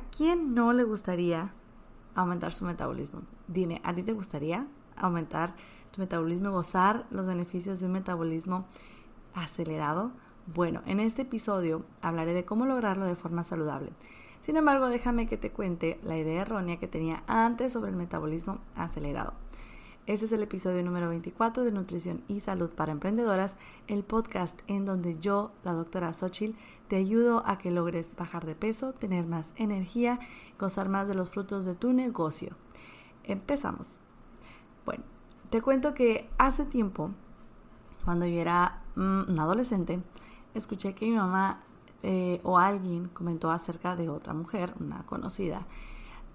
Quién no le gustaría aumentar su metabolismo? Dime, ¿a ti te gustaría aumentar tu metabolismo gozar los beneficios de un metabolismo acelerado? Bueno, en este episodio hablaré de cómo lograrlo de forma saludable. Sin embargo, déjame que te cuente la idea errónea que tenía antes sobre el metabolismo acelerado. Este es el episodio número 24 de Nutrición y Salud para Emprendedoras, el podcast en donde yo, la doctora Xochil, te ayudo a que logres bajar de peso, tener más energía, gozar más de los frutos de tu negocio. Empezamos. Bueno, te cuento que hace tiempo, cuando yo era mm, un adolescente, escuché que mi mamá eh, o alguien comentó acerca de otra mujer, una conocida,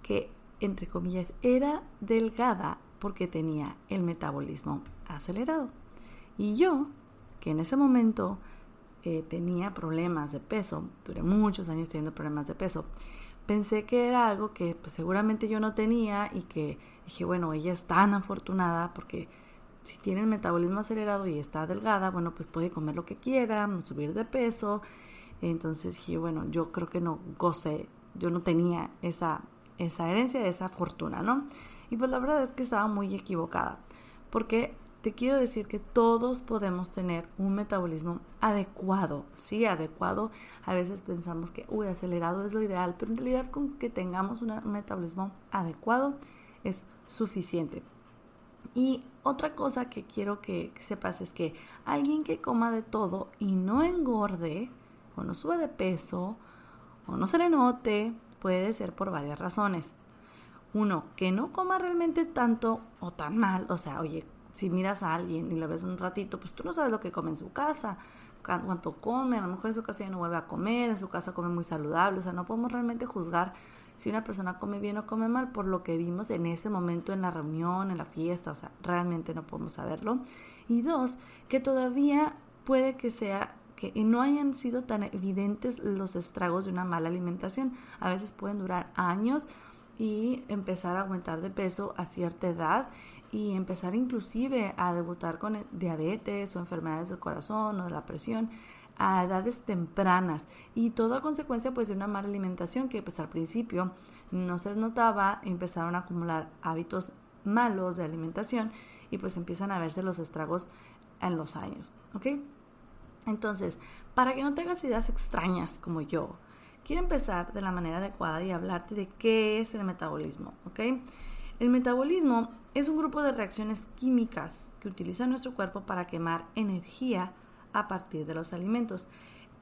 que entre comillas era delgada porque tenía el metabolismo acelerado. Y yo, que en ese momento eh, tenía problemas de peso, duré muchos años teniendo problemas de peso, pensé que era algo que pues, seguramente yo no tenía y que dije, bueno, ella es tan afortunada porque si tiene el metabolismo acelerado y está delgada, bueno, pues puede comer lo que quiera, no subir de peso. Entonces dije, bueno, yo creo que no goce, yo no tenía esa, esa herencia, esa fortuna, ¿no? Y pues la verdad es que estaba muy equivocada, porque te quiero decir que todos podemos tener un metabolismo adecuado, sí, adecuado. A veces pensamos que, uy, acelerado es lo ideal, pero en realidad con que tengamos un metabolismo adecuado es suficiente. Y otra cosa que quiero que, sepas es que alguien que coma de todo y no engorde, o no sube de peso, o no se le note, puede ser por varias razones. Uno, que no coma realmente tanto o tan mal. O sea, oye, si miras a alguien y la ves un ratito, pues tú no sabes lo que come en su casa, cuánto come, a lo mejor en su casa ya no vuelve a comer, en su casa come muy saludable. O sea, no podemos realmente juzgar si una persona come bien o come mal por lo que vimos en ese momento en la reunión, en la fiesta. O sea, realmente no podemos saberlo. Y dos, que todavía puede que sea que no hayan sido tan evidentes los estragos de una mala alimentación. A veces pueden durar años y empezar a aumentar de peso a cierta edad y empezar inclusive a debutar con diabetes o enfermedades del corazón o de la presión a edades tempranas y todo a consecuencia pues de una mala alimentación que pues al principio no se notaba, empezaron a acumular hábitos malos de alimentación y pues empiezan a verse los estragos en los años, ¿ok? Entonces, para que no tengas ideas extrañas como yo, quiero empezar de la manera adecuada y hablarte de qué es el metabolismo, ¿ok? El metabolismo es un grupo de reacciones químicas que utiliza nuestro cuerpo para quemar energía a partir de los alimentos.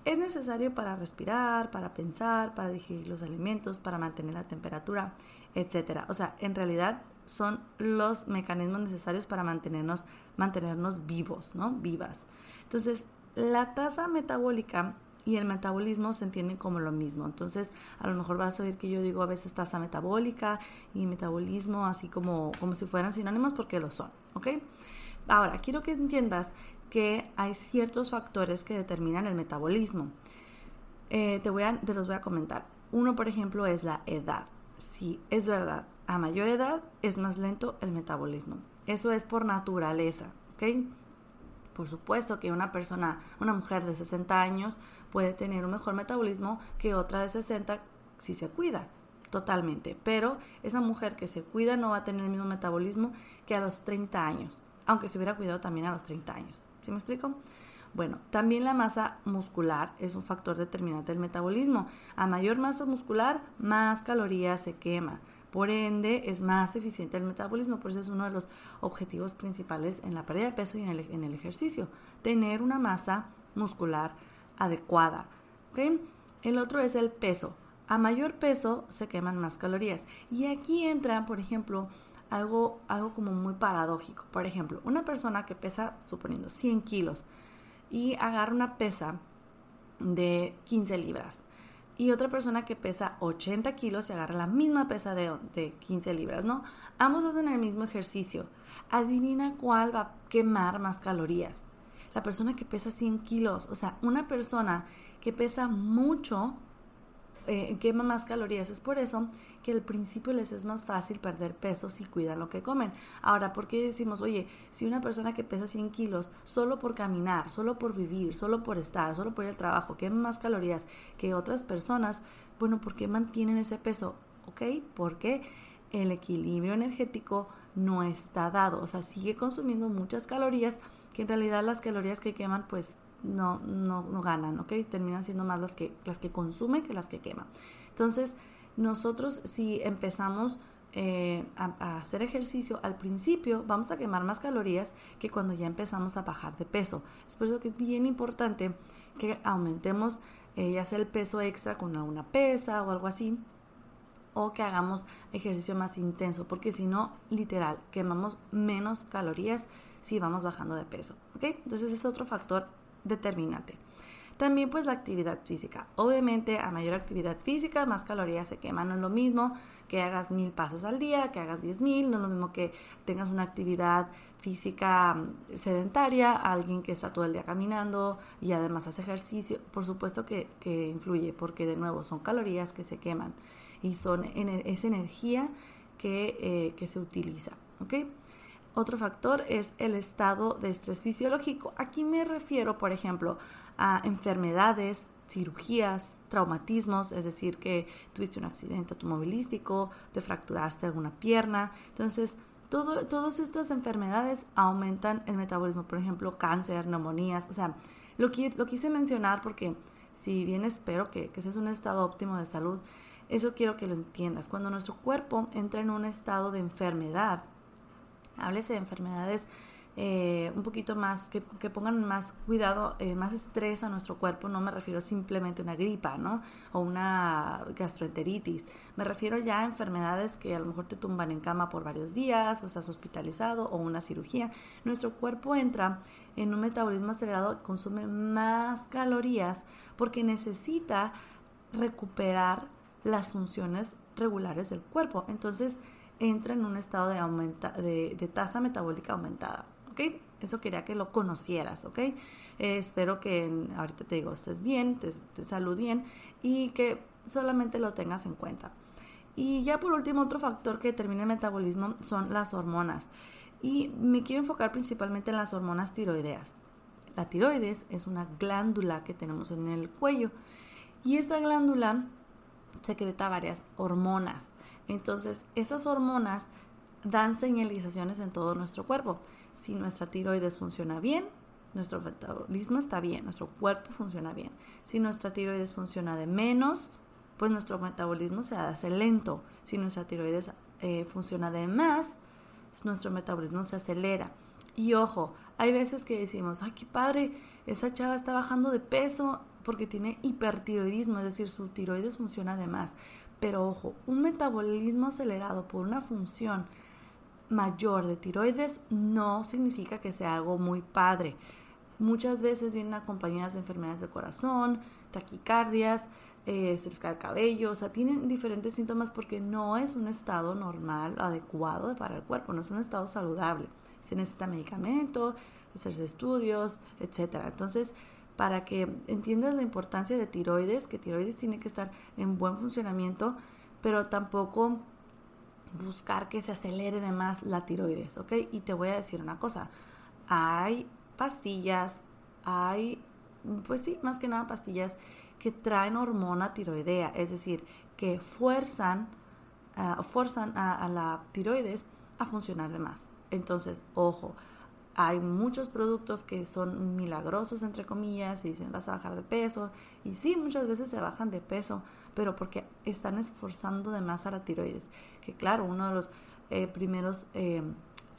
Es necesario para respirar, para pensar, para digerir los alimentos, para mantener la temperatura, etc. O sea, en realidad son los mecanismos necesarios para mantenernos, mantenernos vivos, ¿no? Vivas. Entonces, la tasa metabólica y el metabolismo se entienden como lo mismo. Entonces, a lo mejor vas a oír que yo digo a veces tasa metabólica y metabolismo, así como, como si fueran sinónimos, porque lo son, ¿ok? Ahora, quiero que entiendas que hay ciertos factores que determinan el metabolismo. Eh, te, voy a, te los voy a comentar. Uno, por ejemplo, es la edad. Sí, es verdad. A mayor edad es más lento el metabolismo. Eso es por naturaleza, ¿ok? Por supuesto que una persona, una mujer de 60 años puede tener un mejor metabolismo que otra de 60 si se cuida totalmente, pero esa mujer que se cuida no va a tener el mismo metabolismo que a los 30 años, aunque se hubiera cuidado también a los 30 años. ¿Sí me explico? Bueno, también la masa muscular es un factor determinante del metabolismo. A mayor masa muscular, más calorías se quema. Por ende, es más eficiente el metabolismo. Por eso es uno de los objetivos principales en la pérdida de peso y en el, ejercicio. Tener una masa muscular adecuada. El otro es el peso. A mayor peso se queman más calorías. Y aquí entra, por ejemplo, algo, algo como muy paradójico. Por ejemplo, una persona que pesa, suponiendo 100 kilos, y agarra una pesa de 15 libras. Y otra persona que pesa 80 kilos y agarra la misma pesa de, de 15 libras, ¿no? Ambos hacen el mismo ejercicio. Adivina cuál va a quemar más calorías. La persona que pesa 100 kilos. O sea, una persona que pesa mucho eh, quema más calorías. Es por eso que al principio les es más fácil perder peso si cuidan lo que comen. Ahora, ¿por qué decimos, oye, si una persona que pesa 100 kilos, solo por caminar, solo por vivir, solo por estar, solo por ir al trabajo, quema más calorías que otras personas, bueno, ¿por qué mantienen ese peso? ¿Ok? Porque el equilibrio energético no está dado. O sea, sigue consumiendo muchas calorías que en realidad las calorías que queman, pues no, no, ganan, ¿ok? Terminan siendo más las que, las que consume que las que quema. Entonces, nosotros si empezamos eh, a, hacer ejercicio al principio, vamos a quemar más calorías que cuando ya empezamos a bajar de peso. Es por eso que es bien importante que aumentemos eh, ya sea el peso extra con alguna pesa o algo así, o que hagamos ejercicio más intenso, porque si no, literal, quemamos menos calorías si vamos bajando de peso. ¿ok? Entonces es otro factor determinante. También pues la actividad física. Obviamente a mayor actividad física, más calorías se queman. No es lo mismo que hagas mil pasos al día, que hagas diez mil. No es lo mismo que tengas una actividad física mm, sedentaria, alguien que está todo el día caminando y además hace ejercicio. Por supuesto que, influye porque de nuevo son calorías que se queman y son es energía que, eh, que se utiliza. ¿ok? Otro factor es el estado de estrés fisiológico. Aquí me refiero, por ejemplo, a enfermedades, cirugías, traumatismos, es decir, que tuviste un accidente automovilístico, te fracturaste alguna pierna. Entonces, todo, todas estas enfermedades aumentan el metabolismo, por ejemplo, cáncer, neumonías. O sea, lo, quise mencionar porque si bien espero que ese es un estado óptimo de salud, eso quiero que lo entiendas. Cuando nuestro cuerpo entra en un estado de enfermedad, háblese de enfermedades eh, un poquito más, que, pongan más cuidado, eh, más estrés a nuestro cuerpo, no me refiero simplemente a una gripa, ¿no? O una gastroenteritis, me refiero ya a enfermedades que a lo mejor te tumban en cama por varios días, o estás hospitalizado, o una cirugía. Nuestro cuerpo entra en un metabolismo acelerado, consume más calorías porque necesita recuperar las funciones regulares del cuerpo. Entonces, entra en un estado de, aumenta, de, tasa metabólica aumentada. ¿Ok? Eso quería que lo conocieras, ¿ok? Eh, espero que ahorita te digo, estés bien, te, te bien y que solamente lo tengas en cuenta. Y ya por último, otro factor que determina el metabolismo son las hormonas. Y me quiero enfocar principalmente en las hormonas tiroideas. La tiroides es una glándula que tenemos en el cuello y esta glándula secreta varias hormonas. Entonces, esas hormonas dan señalizaciones en todo nuestro cuerpo. Si nuestra tiroides funciona bien, nuestro metabolismo está bien, nuestro cuerpo funciona bien. Si nuestra tiroides funciona de menos, pues nuestro metabolismo se hace lento. Si nuestra tiroides eh, funciona de más, nuestro metabolismo se acelera. Y ojo, hay veces que decimos, ay, qué padre, esa chava está bajando de peso porque tiene hipertiroidismo, es decir, su tiroides funciona de más. Pero ojo, un metabolismo acelerado por una función mayor de tiroides no significa que sea algo muy padre. Muchas veces vienen acompañadas de enfermedades de corazón, taquicardias, eh, del cabello, o sea, tienen diferentes síntomas porque no es un estado normal, adecuado para el cuerpo, no es un estado saludable. Se necesita medicamento, hacerse estudios, etc. Entonces, para que entiendas la importancia de tiroides, que tiroides tiene que estar en buen funcionamiento, pero tampoco buscar que se acelere de más la tiroides, ¿ok? Y te voy a decir una cosa, hay pastillas, hay, pues sí, más que nada pastillas que traen hormona tiroidea, es decir, que fuerzan, uh, a, la tiroides a funcionar de más. Entonces, ojo, hay muchos productos que son milagrosos, entre comillas, y dicen vas a bajar de peso. Y sí, muchas veces se bajan de peso, pero porque están esforzando de más a la tiroides. Que claro, uno de los eh, primeros eh,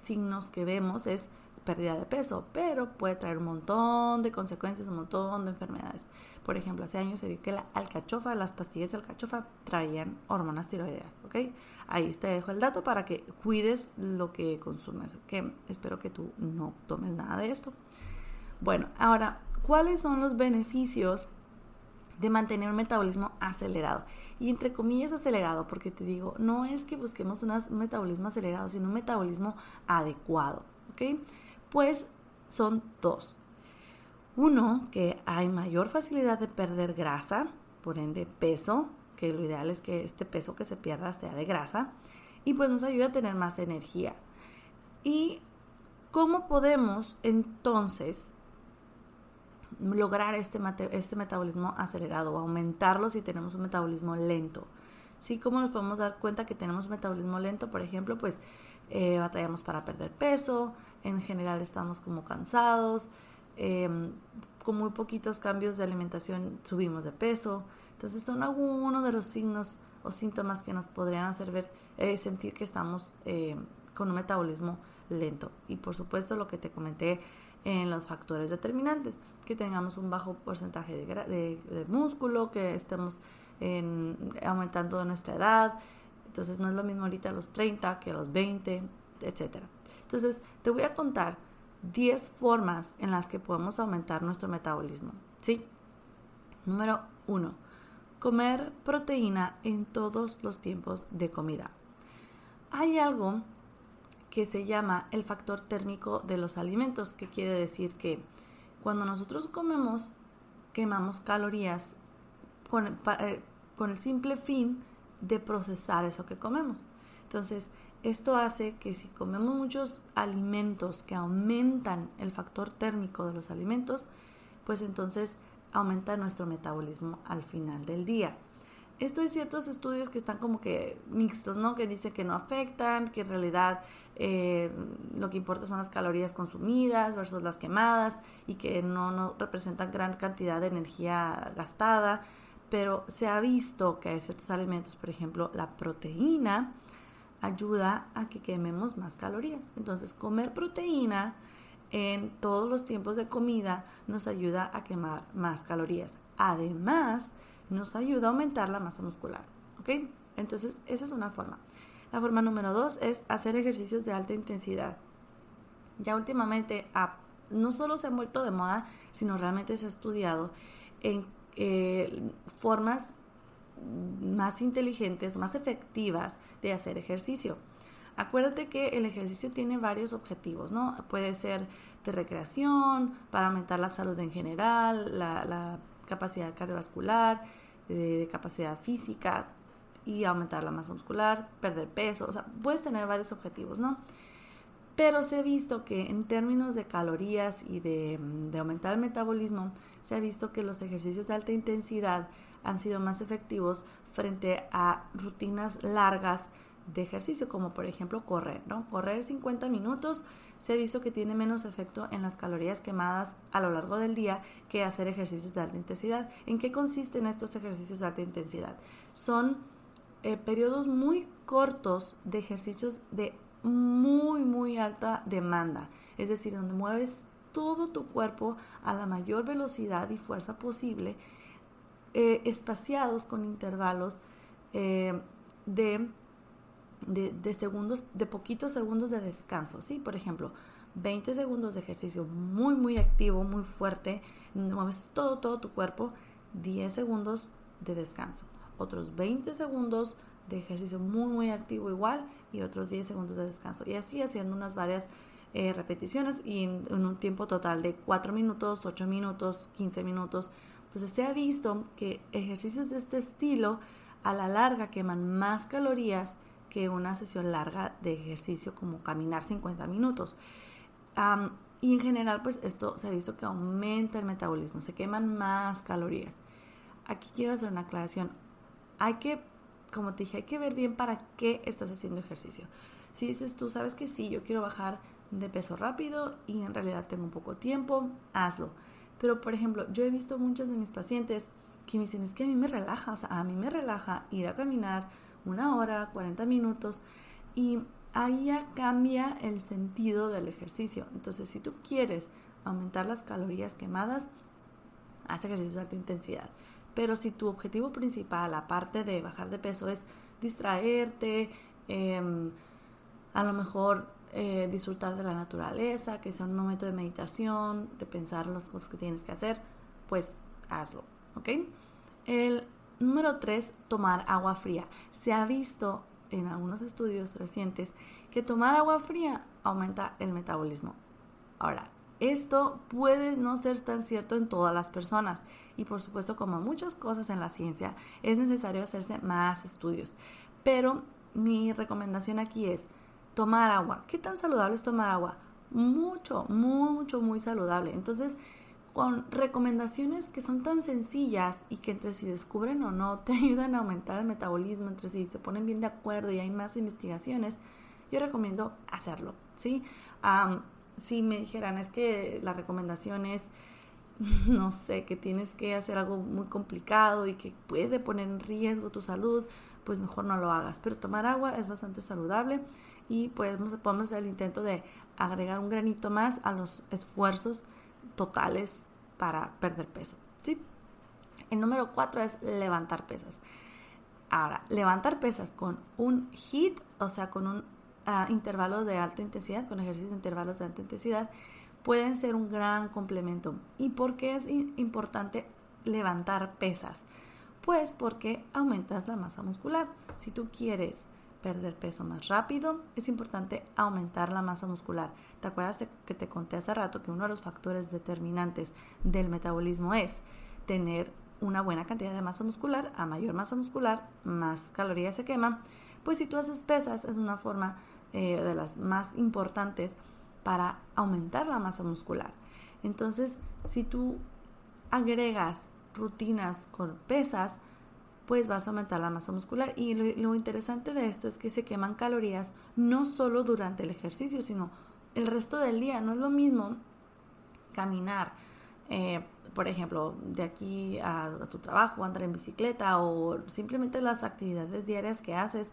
signos que vemos es pérdida de peso, pero puede traer un montón de consecuencias, un montón de enfermedades. Por ejemplo, hace años se vio que la alcachofa, las pastillas de alcachofa traían hormonas tiroideas, ¿ok? Ahí te dejo el dato para que cuides lo que consumes, que espero que tú no tomes nada de esto. Bueno, ahora, ¿cuáles son los beneficios de mantener un metabolismo acelerado? Y entre comillas acelerado, porque te digo, no es que busquemos un metabolismo acelerado, sino un metabolismo adecuado, ¿ok? Pues son dos. Uno, que hay mayor facilidad de perder grasa, por ende peso, que lo ideal es que este peso que se pierda sea de grasa, y pues nos ayuda a tener más energía. ¿Y cómo podemos entonces lograr este, este metabolismo acelerado o aumentarlo si tenemos un metabolismo lento? ¿Sí? ¿Cómo nos podemos dar cuenta que tenemos un metabolismo lento? Por ejemplo, pues eh, batallamos para perder peso, en general estamos como cansados, em, con muy poquitos cambios de alimentación subimos de peso. Entonces son algunos de los signos o síntomas que nos podrían hacer ver, eh, sentir que estamos eh, con un metabolismo lento. Y por supuesto lo que te comenté en los factores determinantes, que tengamos un bajo porcentaje de, músculo, que estemos aumentando de nuestra edad. Entonces no es lo mismo ahorita a los 30 que a los 20, etc. Entonces te voy a contar 10 formas en las que podemos aumentar nuestro metabolismo. ¿Sí? Número 1. Comer proteína en todos los tiempos de comida. Hay algo que se llama el factor térmico de los alimentos, que quiere decir que cuando nosotros comemos, quemamos calorías con, eh, con el simple fin de procesar eso que comemos. Entonces, esto hace que si comemos muchos alimentos que aumentan el factor térmico de los alimentos, pues entonces aumenta nuestro metabolismo al final del día. Esto hay ciertos estudios que están como que mixtos, ¿no? Que dicen que no afectan, que en realidad eh, lo que importa son las calorías consumidas versus las quemadas y que no, no representan gran cantidad de energía gastada. Pero se ha visto que hay ciertos alimentos, por ejemplo, la proteína, ayuda a que quememos más calorías. Entonces, comer proteína en todos los tiempos de comida nos ayuda a quemar más calorías. Además, nos ayuda a aumentar la masa muscular. ¿Ok? Entonces, esa es una forma. La forma número dos es hacer ejercicios de alta intensidad. Ya últimamente no solo se han vuelto de moda, sino realmente se ha estudiado en eh, formas más inteligentes, más efectivas de hacer ejercicio. Acuérdate que el ejercicio tiene varios objetivos, ¿no? Puede ser de recreación, para aumentar la salud en general, la, capacidad cardiovascular, de, capacidad física y aumentar la masa muscular, perder peso, o sea, puedes tener varios objetivos, ¿no? Pero se ha visto que en términos de calorías y de aumentar el metabolismo, se ha visto que los ejercicios de alta intensidad han sido más efectivos frente a rutinas largas de ejercicio, como por ejemplo correr, ¿no? Correr 50 minutos se ha visto que tiene menos efecto en las calorías quemadas a lo largo del día que hacer ejercicios de alta intensidad. ¿En qué consisten estos ejercicios de alta intensidad? Son eh, periodos muy cortos de ejercicios de muy, muy alta demanda, es decir, donde mueves todo tu cuerpo a la mayor velocidad y fuerza posible eh, espaciados con intervalos eh, de, de, segundos, de poquitos segundos de descanso, ¿sí? Por ejemplo, 20 segundos de ejercicio muy, muy activo, muy fuerte, mueves todo, todo tu cuerpo, 10 segundos de descanso, otros 20 segundos de ejercicio muy, muy activo igual y otros 10 segundos de descanso. Y así haciendo unas varias eh, repeticiones y en, en, un tiempo total de 4 minutos, 8 minutos, 15 minutos, entonces se ha visto que ejercicios de este estilo a la larga queman más calorías que una sesión larga de ejercicio como caminar 50 minutos. y en general, pues esto se ha visto que aumenta el metabolismo, se queman más calorías. Aquí quiero hacer una aclaración. Hay que, como te dije, hay que ver bien para qué estás haciendo ejercicio. Si dices tú, sabes que sí, yo quiero bajar de peso rápido y en realidad tengo poco tiempo, hazlo. Pero por ejemplo, yo he visto muchos de mis pacientes que me dicen, es que a mí me relaja, o sea, a mí me relaja ir a caminar una hora, 40 minutos y ahí ya cambia el sentido del ejercicio. Entonces, si tú quieres aumentar las calorías quemadas, haz ejercicios de alta intensidad. Pero si tu objetivo principal, aparte de bajar de peso, es distraerte, em, a lo mejor eh, disfrutar de la naturaleza, que sea un momento de meditación, de pensar las cosas que tienes que hacer, pues hazlo, ¿ok? El número tres, tomar agua fría. Se ha visto en algunos estudios recientes que tomar agua fría aumenta el metabolismo. Ahora, esto puede no ser tan cierto en todas las personas y por supuesto como muchas cosas en la ciencia es necesario hacerse más estudios. Pero mi recomendación aquí es tomar agua. ¿Qué tan saludable es tomar agua? Mucho, mucho, muy saludable. Entonces, con recomendaciones que son tan sencillas y que entre si descubren o no te ayudan a aumentar el metabolismo, entre si se ponen bien de acuerdo y hay más investigaciones, yo recomiendo hacerlo, ¿sí? si me dijeran es que la recomendación es, no sé, que tienes que hacer algo muy complicado y que puede poner en riesgo tu salud, pues mejor no lo hagas. Pero tomar agua es bastante saludable y podemos, podemos hacer el intento de agregar un granito más a los esfuerzos totales para perder peso. ¿sí? El número cuatro es levantar pesas. Ahora, levantar pesas con un HIT, o sea, con un uh, intervalo de alta intensidad, con ejercicios de intervalos de alta intensidad, pueden ser un gran complemento. ¿Y por qué es importante levantar pesas? Pues porque aumentas la masa muscular. Si tú quieres perder peso más rápido, es importante aumentar la masa muscular. ¿Te acuerdas que te conté hace rato que uno de los factores determinantes del metabolismo es tener una buena cantidad de masa muscular? A mayor masa muscular, más calorías se queman. Pues si tú haces pesas, es una forma eh, de las más importantes para aumentar la masa muscular. Entonces, si tú agregas rutinas con pesas, pues vas a aumentar la masa muscular. Y lo, interesante de esto es que se queman calorías no solo durante el ejercicio, sino el resto del día. No es lo mismo caminar, eh, por ejemplo, de aquí a, tu trabajo, andar en bicicleta o simplemente las actividades diarias que haces,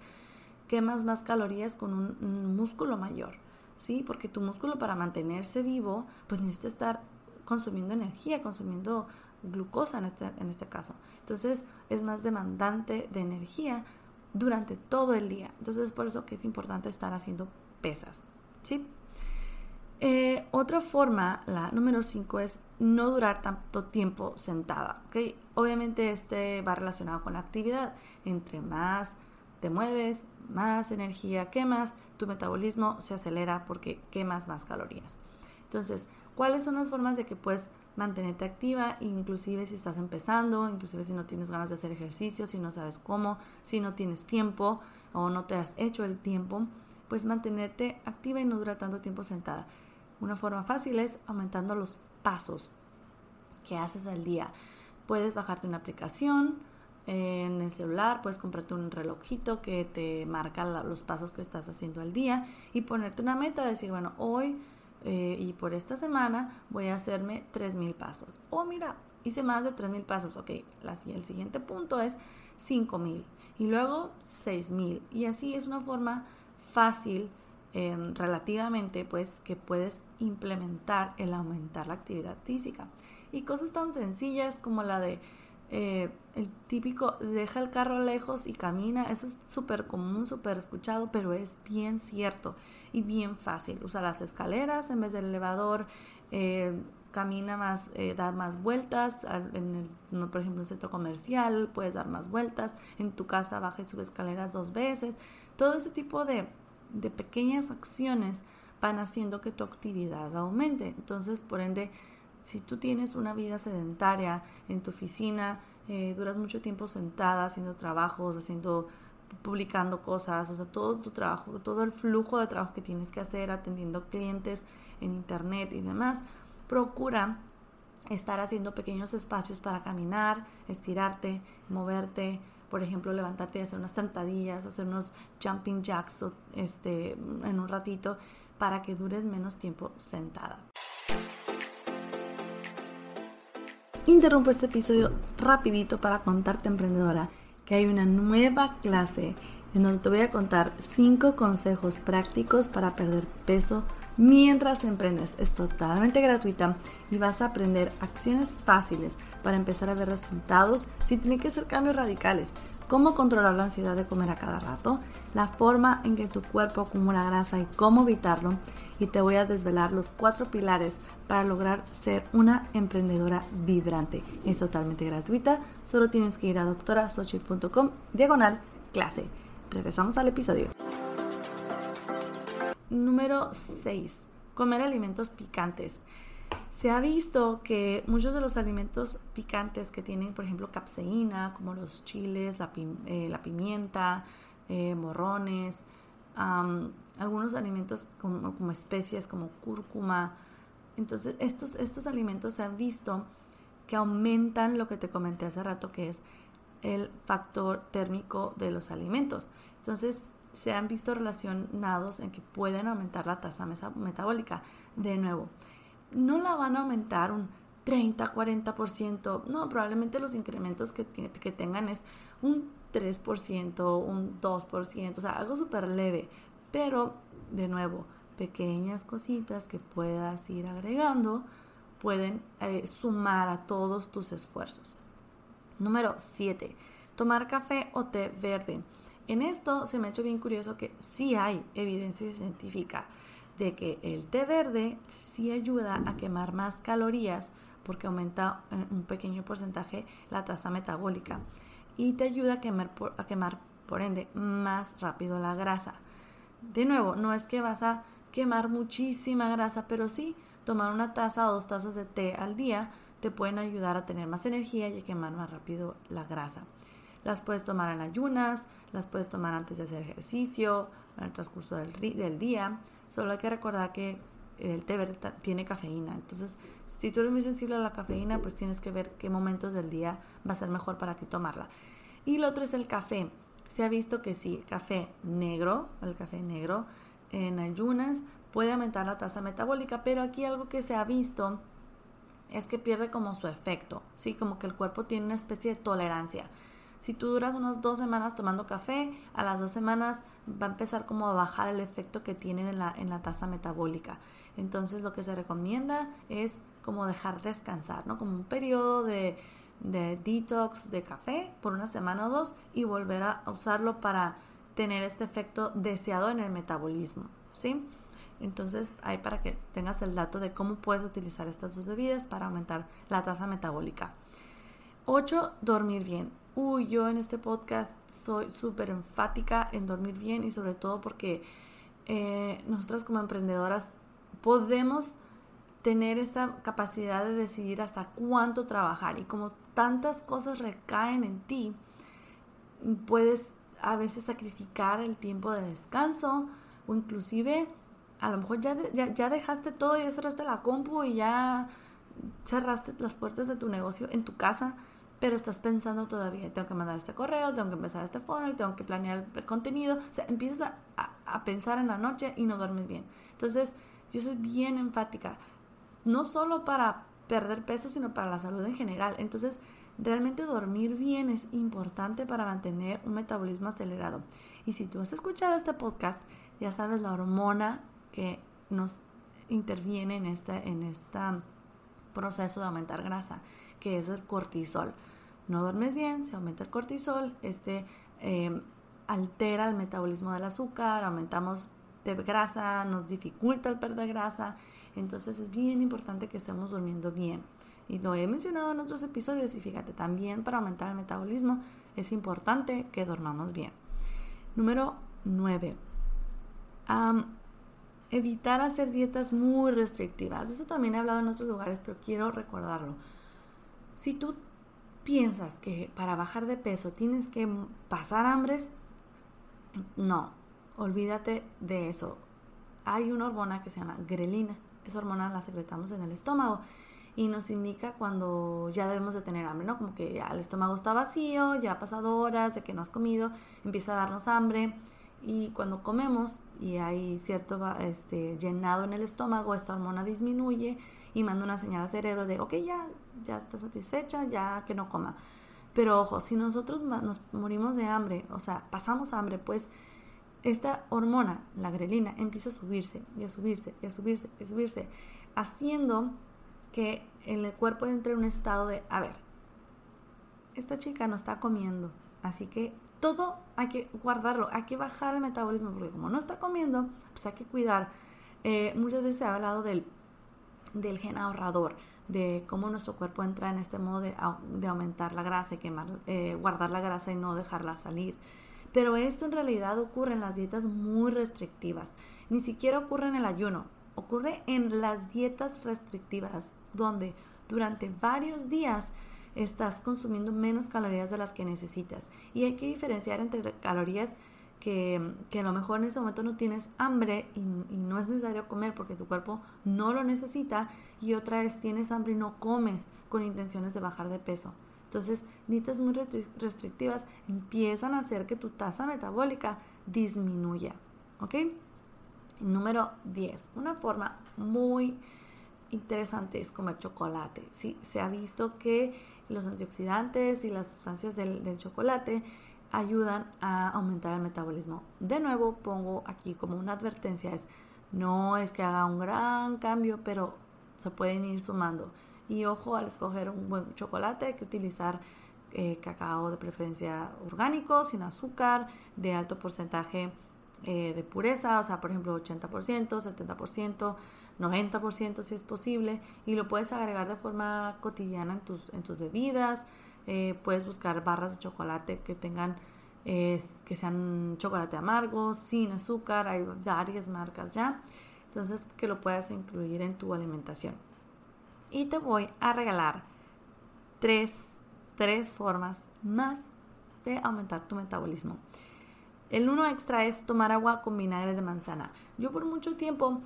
quemas más calorías con un, músculo mayor, ¿sí? Porque tu músculo para mantenerse vivo, pues necesita estar consumiendo energía, consumiendo glucosa en este, en este caso. Entonces es más demandante de energía durante todo el día. Entonces es por eso que es importante estar haciendo pesas. ¿sí? Eh, otra forma, la número 5, es no durar tanto tiempo sentada. ¿okay? Obviamente este va relacionado con la actividad. Entre más te mueves, más energía quemas, tu metabolismo se acelera porque quemas más calorías. Entonces, ¿cuáles son las formas de que puedes mantenerte activa, inclusive si estás empezando, inclusive si no tienes ganas de hacer ejercicio, si no sabes cómo, si no tienes tiempo o no te has hecho el tiempo, pues mantenerte activa y no durar tanto tiempo sentada. Una forma fácil es aumentando los pasos que haces al día. Puedes bajarte una aplicación en el celular, puedes comprarte un relojito que te marca los pasos que estás haciendo al día y ponerte una meta, decir, bueno, hoy eh, y por esta semana voy a hacerme 3.000 pasos. O mira, hice más de 3.000 pasos. Ok, el siguiente punto es 5.000 y luego 6.000. Y así es una forma fácil em, relativamente pues que puedes implementar el aumentar la actividad física. Y cosas tan sencillas como la de eh, el típico deja el carro lejos y camina, eso es súper común, súper escuchado, pero es bien cierto y bien fácil. Usa las escaleras en vez del elevador, eh, camina más, eh, da más vueltas, en el, por ejemplo, en un centro comercial puedes dar más vueltas, en tu casa baja y sube escaleras dos veces. Todo ese tipo de, de pequeñas acciones van haciendo que tu actividad aumente. Entonces, por ende, si tú tienes una vida sedentaria en tu oficina, eh, duras mucho tiempo sentada haciendo trabajos, haciendo publicando cosas, o sea, todo tu trabajo, todo el flujo de trabajo que tienes que hacer atendiendo clientes en internet y demás, procura estar haciendo pequeños espacios para caminar, estirarte, moverte, por ejemplo, levantarte y hacer unas sentadillas o hacer unos jumping jacks este, en un ratito, para que dures menos tiempo sentada. Interrumpo este episodio rapidito para contarte, emprendedora, que hay una nueva clase en donde te voy a contar 5 consejos prácticos para perder peso mientras emprendes. Es totalmente gratuita y vas a aprender acciones fáciles para empezar a ver resultados sin tener que hacer cambios radicales. Cómo controlar la ansiedad de comer a cada rato, la forma en que tu cuerpo acumula grasa y cómo evitarlo. Y te voy a desvelar los cuatro pilares para lograr ser una emprendedora vibrante. Es totalmente gratuita, solo tienes que ir a doctorasochi.com diagonal clase. Regresamos al episodio. Número 6. Comer alimentos picantes. Se ha visto que muchos de los alimentos picantes que tienen, por ejemplo, capseína, como los chiles, la, eh, pimienta, eh, morrones, algunos alimentos como, como, especies como cúrcuma. Entonces, estos, estos alimentos se han visto que aumentan lo que te comenté hace rato, que es el factor térmico de los alimentos. Entonces, se han visto relacionados en que pueden aumentar la tasa metabólica. De nuevo, no la van a aumentar un 30, 40%. No, probablemente los incrementos que, que tengan es un 3%, un 2%, o sea, algo súper leve. Pero, de nuevo, pequeñas cositas que puedas ir agregando pueden eh, sumar a todos tus esfuerzos. Número 7. Tomar café o té verde. En esto se me ha hecho bien curioso que sí hay evidencia científica de que el té verde sí ayuda a quemar más calorías porque aumenta un pequeño porcentaje la tasa metabólica y te ayuda a quemar, por, a quemar por ende más rápido la grasa. De nuevo, no es que vas a quemar muchísima grasa, pero sí tomar una taza o dos tazas de té al día te pueden ayudar a tener más energía y a quemar más rápido la grasa. Las puedes tomar en ayunas, las puedes tomar antes de hacer ejercicio, en el transcurso del, del día. Solo hay que recordar que el té verde tiene cafeína. Entonces, si tú eres muy sensible a la cafeína, pues tienes que ver qué momentos del día va a ser mejor para ti tomarla. Y lo otro es el café. Se ha visto que sí, café negro, el café negro en ayunas puede aumentar la tasa metabólica, pero aquí algo que se ha visto es que pierde como su efecto, ¿sí? Como que el cuerpo tiene una especie de tolerancia. Si tú duras unas dos semanas tomando café, a las dos semanas va a empezar como a bajar el efecto que tienen en la, en la tasa metabólica. Entonces lo que se recomienda es como dejar descansar, ¿no? Como un periodo de, de detox de café por una semana o dos y volver a usarlo para tener este efecto deseado en el metabolismo, ¿sí? Entonces, ahí para que tengas el dato de cómo puedes utilizar estas dos bebidas para aumentar la tasa metabólica. 8. Dormir bien. Uy, yo en este podcast soy súper enfática en dormir bien y sobre todo porque eh, nosotras como emprendedoras podemos tener esta capacidad de decidir hasta cuánto trabajar. Y como tantas cosas recaen en ti, puedes a veces sacrificar el tiempo de descanso o inclusive a lo mejor ya, ya, dejaste todo, ya cerraste la compu y ya cerraste las puertas de tu negocio en tu casa, pero estás pensando todavía, tengo que mandar este correo, tengo que empezar este funnel, tengo que planear el contenido, o sea, empiezas a, a, pensar en la noche y no duermes bien. Entonces, yo soy bien enfática, no solo para perder peso, sino para la salud en general. Entonces, realmente dormir bien es importante para mantener un metabolismo acelerado. Y si tú has escuchado este podcast, ya sabes la hormona que nos interviene en este, en proceso de aumentar grasa, que es el cortisol. No duermes bien, se aumenta el cortisol, este em, altera el metabolismo del azúcar, aumentamos de grasa, nos dificulta el perder grasa, entonces es bien importante que estemos durmiendo bien. Y lo he mencionado en otros episodios y fíjate, también para aumentar el metabolismo es importante que dormamos bien. Número 9 evitar hacer dietas muy restrictivas. Eso también he hablado en otros lugares, pero quiero recordarlo. Si tú piensas que para bajar de peso tienes que pasar hambres, no, olvídate de eso. Hay una hormona que se llama grelina. Esa hormona la secretamos en el estómago y nos indica cuando ya debemos de tener hambre, ¿no? Como que ya el estómago está vacío, ya ha pasado horas de que no has comido, empieza a darnos hambre y cuando comemos y hay cierto este, llenado en el estómago, esta hormona disminuye y manda una señal al cerebro de, ok, ya, ya está satisfecha, ya que no coma. Pero ojo, si nosotros nos morimos de hambre, o sea, pasamos hambre, pues esta hormona, la grelina, empieza a subirse y a subirse y a subirse y a subirse, haciendo que el cuerpo entre en un estado de, a ver, esta chica no está comiendo, así que todo hay que guardarlo, hay que bajar el metabolismo, porque como no está comiendo, pues hay que cuidar. Eh, muchas veces se ha hablado del, del gen ahorrador, de cómo nuestro cuerpo entra en este modo de, aumentar la grasa y quemar, eh, guardar la grasa y no dejarla salir. Pero esto en realidad ocurre en las dietas muy restrictivas. Ni siquiera ocurre en el ayuno, ocurre en las dietas restrictivas, donde durante varios días estás consumiendo menos calorías de las que necesitas. Y hay que diferenciar entre calorías que, a lo mejor en ese momento no tienes hambre y, no es necesario comer porque tu cuerpo no lo necesita y otra vez tienes hambre y no comes con intenciones de bajar de peso. Entonces, dietas muy restrictivas empiezan a hacer que tu tasa metabólica disminuya. ¿Ok? Número 10. Una forma muy interesante es comer chocolate. ¿sí? Se ha visto que los antioxidantes y las sustancias del, chocolate ayudan a aumentar el metabolismo. De nuevo, pongo aquí como una advertencia, es no es que haga un gran cambio, pero se pueden ir sumando. Y ojo, al escoger un buen chocolate hay que utilizar eh, cacao de preferencia orgánico, sin azúcar, de alto porcentaje eh, de pureza, o sea, por ejemplo, 80%, 70%, 90% si es posible, y lo puedes agregar de forma cotidiana en tus, en tus bebidas, eh, puedes buscar barras de chocolate que tengan, que sean chocolate amargo, sin azúcar, hay varias marcas ya. Entonces, que lo puedas incluir en tu alimentación. Y te voy a regalar tres, tres formas más de aumentar tu metabolismo. El uno extra es tomar agua con vinagre de manzana. Yo por mucho tiempo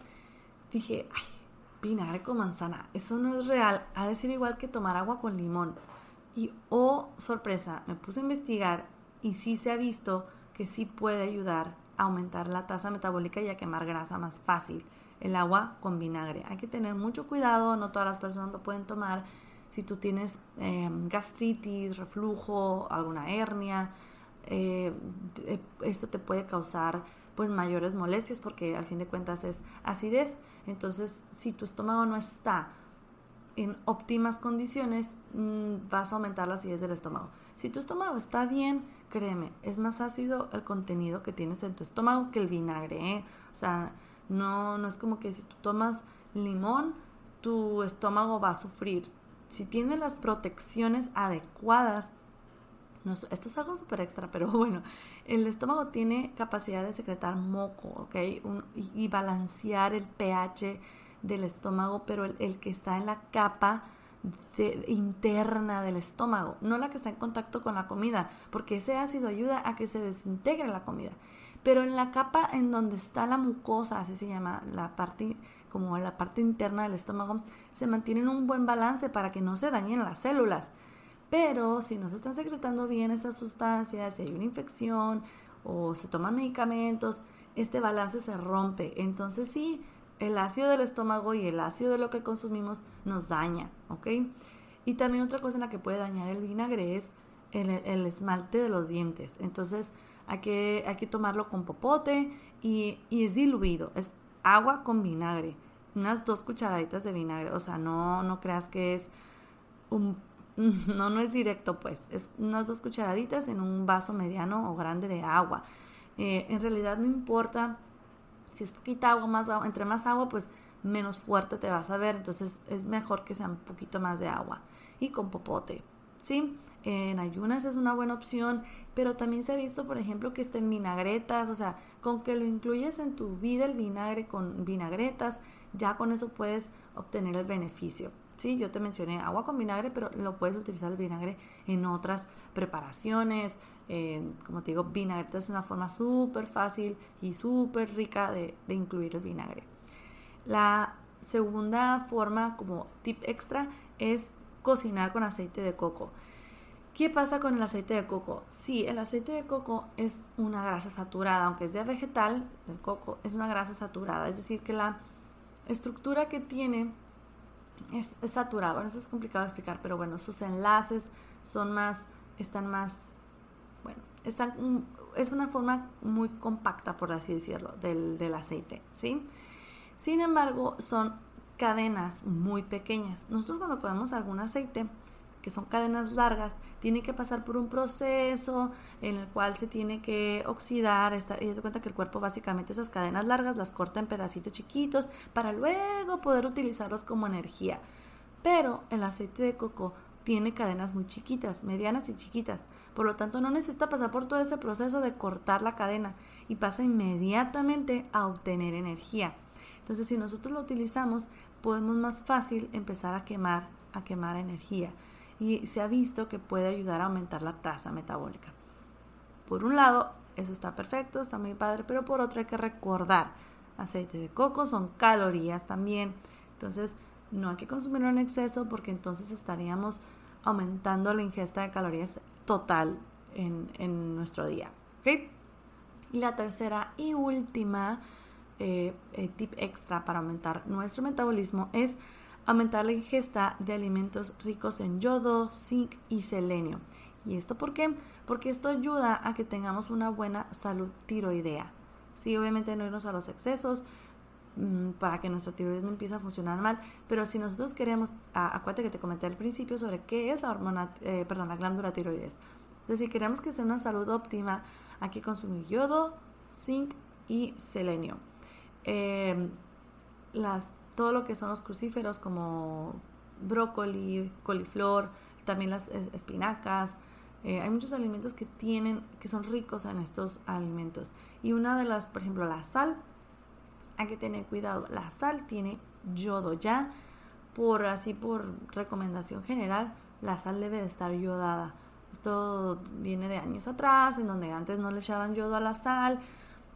dije, ay, vinagre con manzana, eso no es real. Ha de ser igual que tomar agua con limón. Y oh, sorpresa, me puse a investigar y sí se ha visto que sí puede ayudar a aumentar la tasa metabólica y a quemar grasa más fácil. El agua con vinagre. Hay que tener mucho cuidado, no todas las personas lo pueden tomar. Si tú tienes em, gastritis, reflujo, alguna hernia, eh, eh, esto te puede causar pues mayores molestias porque al fin de cuentas es acidez. Entonces, si tu estómago no está en óptimas condiciones, mm, vas a aumentar la acidez del estómago. Si tu estómago está bien, créeme, es más ácido el contenido que tienes en tu estómago que el vinagre. ¿eh? O sea, no, no es como que si tú tomas limón, tu estómago va a sufrir. Si tienes las protecciones adecuadas, esto es algo súper extra, pero bueno, el estómago tiene capacidad de secretar moco, ¿ok? y, balancear el pH del estómago, pero el, que está en la capa interna del estómago, no la que está en contacto con la comida, porque ese ácido ayuda a que se desintegre la comida. Pero en la capa en donde está la mucosa, así se llama la parte como la parte interna del estómago, se mantiene en un buen balance para que no se dañen las células. Pero si no se están secretando bien esas sustancias, si hay una infección o se toman medicamentos, este balance se rompe. Entonces sí, el ácido del estómago y el ácido de lo que consumimos nos daña, ¿ok? Y también otra cosa en la que puede dañar el vinagre es el, esmalte de los dientes. Entonces hay que, hay que tomarlo con popote y, y, es diluido, es agua con vinagre, unas dos cucharaditas de vinagre, o sea, no, no creas que es un, no, no es directo pues, es unas dos cucharaditas en un vaso mediano o grande de agua. Eh, en realidad no importa si es poquita agua, más agua, entre más agua, pues menos fuerte te vas a ver. Entonces es mejor que sea un poquito más de agua. Y con popote, ¿sí? En ayunas es una buena opción, pero también se ha visto, por ejemplo, que está en vinagretas, o sea, con que lo incluyes en tu vida el vinagre con vinagretas, ya con eso puedes obtener el beneficio. Sí, yo te mencioné agua con vinagre, pero lo puedes utilizar el vinagre en otras preparaciones, como te digo, vinagreta es una forma súper fácil y súper rica de, incluir el vinagre. La segunda forma, como tip extra, es cocinar con aceite de coco. ¿Qué pasa con el aceite de coco? Sí, el aceite de coco es una grasa saturada, aunque es de vegetal, del coco, es una grasa saturada, es decir, que la estructura que tiene es, saturada. Bueno, eso es complicado de explicar, pero bueno, sus enlaces son más, están más, bueno, están, es una forma muy compacta, por así decirlo, del, del aceite, ¿sí? Sin embargo, son cadenas muy pequeñas. Nosotros cuando comemos algún aceite, que son cadenas largas, tiene que pasar por un proceso en el cual se tiene que oxidar, y se cuenta que el cuerpo básicamente esas cadenas largas las corta en pedacitos chiquitos para luego poder utilizarlos como energía. Pero el aceite de coco tiene cadenas muy chiquitas, medianas y chiquitas. Por lo tanto, no necesita pasar por todo ese proceso de cortar la cadena y pasa inmediatamente a obtener energía. Entonces, si nosotros lo utilizamos, podemos más fácil empezar a quemar, a quemar energía y se ha visto que puede ayudar a aumentar la tasa metabólica. Por un lado, eso está perfecto, está muy padre, pero por otro hay que recordar, aceite de coco son calorías también, entonces no hay que consumirlo en exceso porque entonces estaríamos aumentando la ingesta de calorías total en, nuestro día. Y la tercera y última eh, eh, tip extra para aumentar nuestro metabolismo es aumentar la ingesta de alimentos ricos en yodo, zinc y selenio. ¿Y esto por qué? Porque esto ayuda a que tengamos una buena salud tiroidea. Sí, obviamente no irnos a los excesos mm, para que nuestra tiroides no empiece a funcionar mal, pero si nosotros queremos, acuérdate que te comenté al principio sobre qué es la hormona, eh, perdón, la glándula tiroides. Entonces, si queremos que sea una salud óptima, hay que consumir yodo, zinc y selenio. Eh, las todo lo que son los crucíferos como brócoli, coliflor, también las espinacas. Eh, hay muchos alimentos que tienen, que son ricos en estos alimentos. Y una de las, por ejemplo, la sal, hay que tener cuidado. La sal tiene yodo ya, por así por recomendación general, la sal debe de estar yodada. Esto viene de años atrás, en donde antes no le echaban yodo a la sal,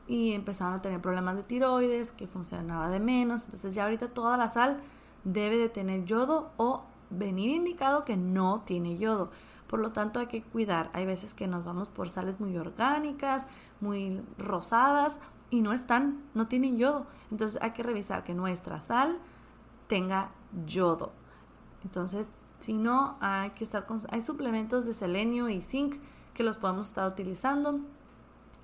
y empezaron a tener problemas de tiroides, que funcionaba de menos. Entonces ya ahorita toda la sal debe de tener yodo o venir indicado que no tiene yodo. Por lo tanto hay que cuidar. Hay veces que nos vamos por sales muy orgánicas, muy rosadas y no están, no tienen yodo. Entonces hay que revisar que nuestra sal tenga yodo. Entonces, si no, hay que estar con, hay suplementos de selenio y zinc que los podemos estar utilizando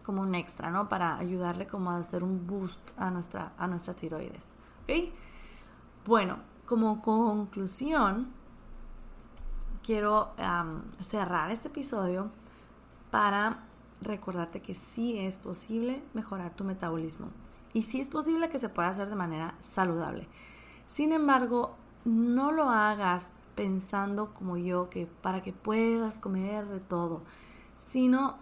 como un extra, ¿no? Para ayudarle como a hacer un boost a nuestra, a tiroides. ¿Ok? Bueno, como conclusión, quiero cerrar este episodio para recordarte que sí es posible mejorar tu metabolismo y sí es posible que se pueda hacer de manera saludable. Sin embargo, no lo hagas pensando como yo que para que puedas comer de todo, sino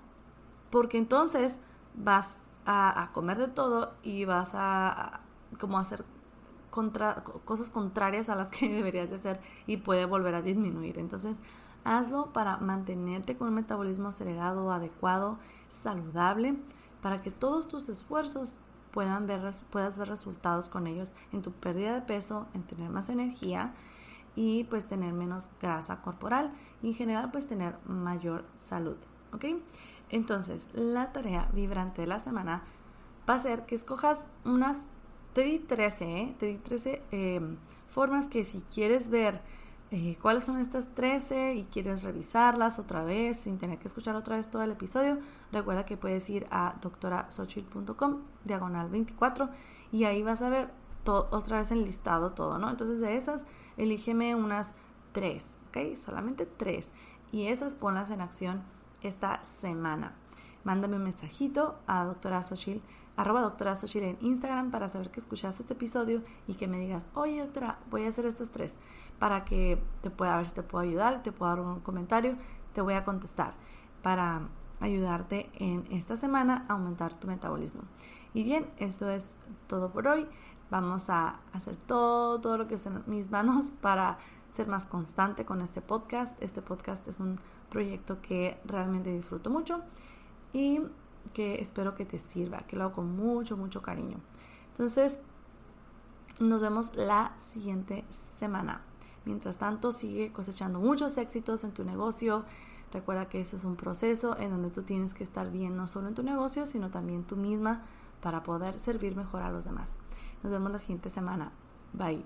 porque entonces vas a, comer de todo y vas a, como hacer cosas contrarias a las que deberías de hacer y puede volver a disminuir. Entonces, hazlo para mantenerte con un metabolismo acelerado, adecuado, saludable, para que todos tus esfuerzos puedan ver, puedas ver resultados con ellos en tu pérdida de peso, en tener más energía y pues tener menos grasa corporal y en general pues tener mayor salud. ¿Ok? Entonces, la tarea vibrante de la semana va a ser que escojas unas, te di 13, ¿eh? te di 13 em, formas que si quieres ver eh, cuáles son estas 13 y quieres revisarlas otra vez sin tener que escuchar otra vez todo el episodio, recuerda que puedes ir a doctorasochil.com, diagonal 24, y ahí vas a ver otra vez enlistado todo, ¿no? Entonces de esas, elígeme unas 3, ¿ok? Solamente 3. Y esas ponlas en acción esta semana. Mándame un mensajito a doctora Sochil, arroba doctora en Instagram para saber que escuchaste este episodio y que me digas, oye doctora, voy a hacer estos tres para que te pueda ver si te puedo ayudar, te puedo dar un comentario, te voy a contestar para ayudarte en esta semana a aumentar tu metabolismo. Y bien, esto es todo por hoy. Vamos a hacer todo, todo lo que esté en mis manos para ser más constante con este podcast. Este podcast es un proyecto que realmente disfruto mucho y que espero que te sirva, que lo hago con mucho, mucho cariño. Entonces, nos vemos la siguiente semana. Mientras tanto, sigue cosechando muchos éxitos en tu negocio, Recuerda que eso es un proceso en donde tú tienes que estar bien no solo en tu negocio, sino también tú misma para poder servir mejor a los demás. Nos vemos la siguiente semana. Bye.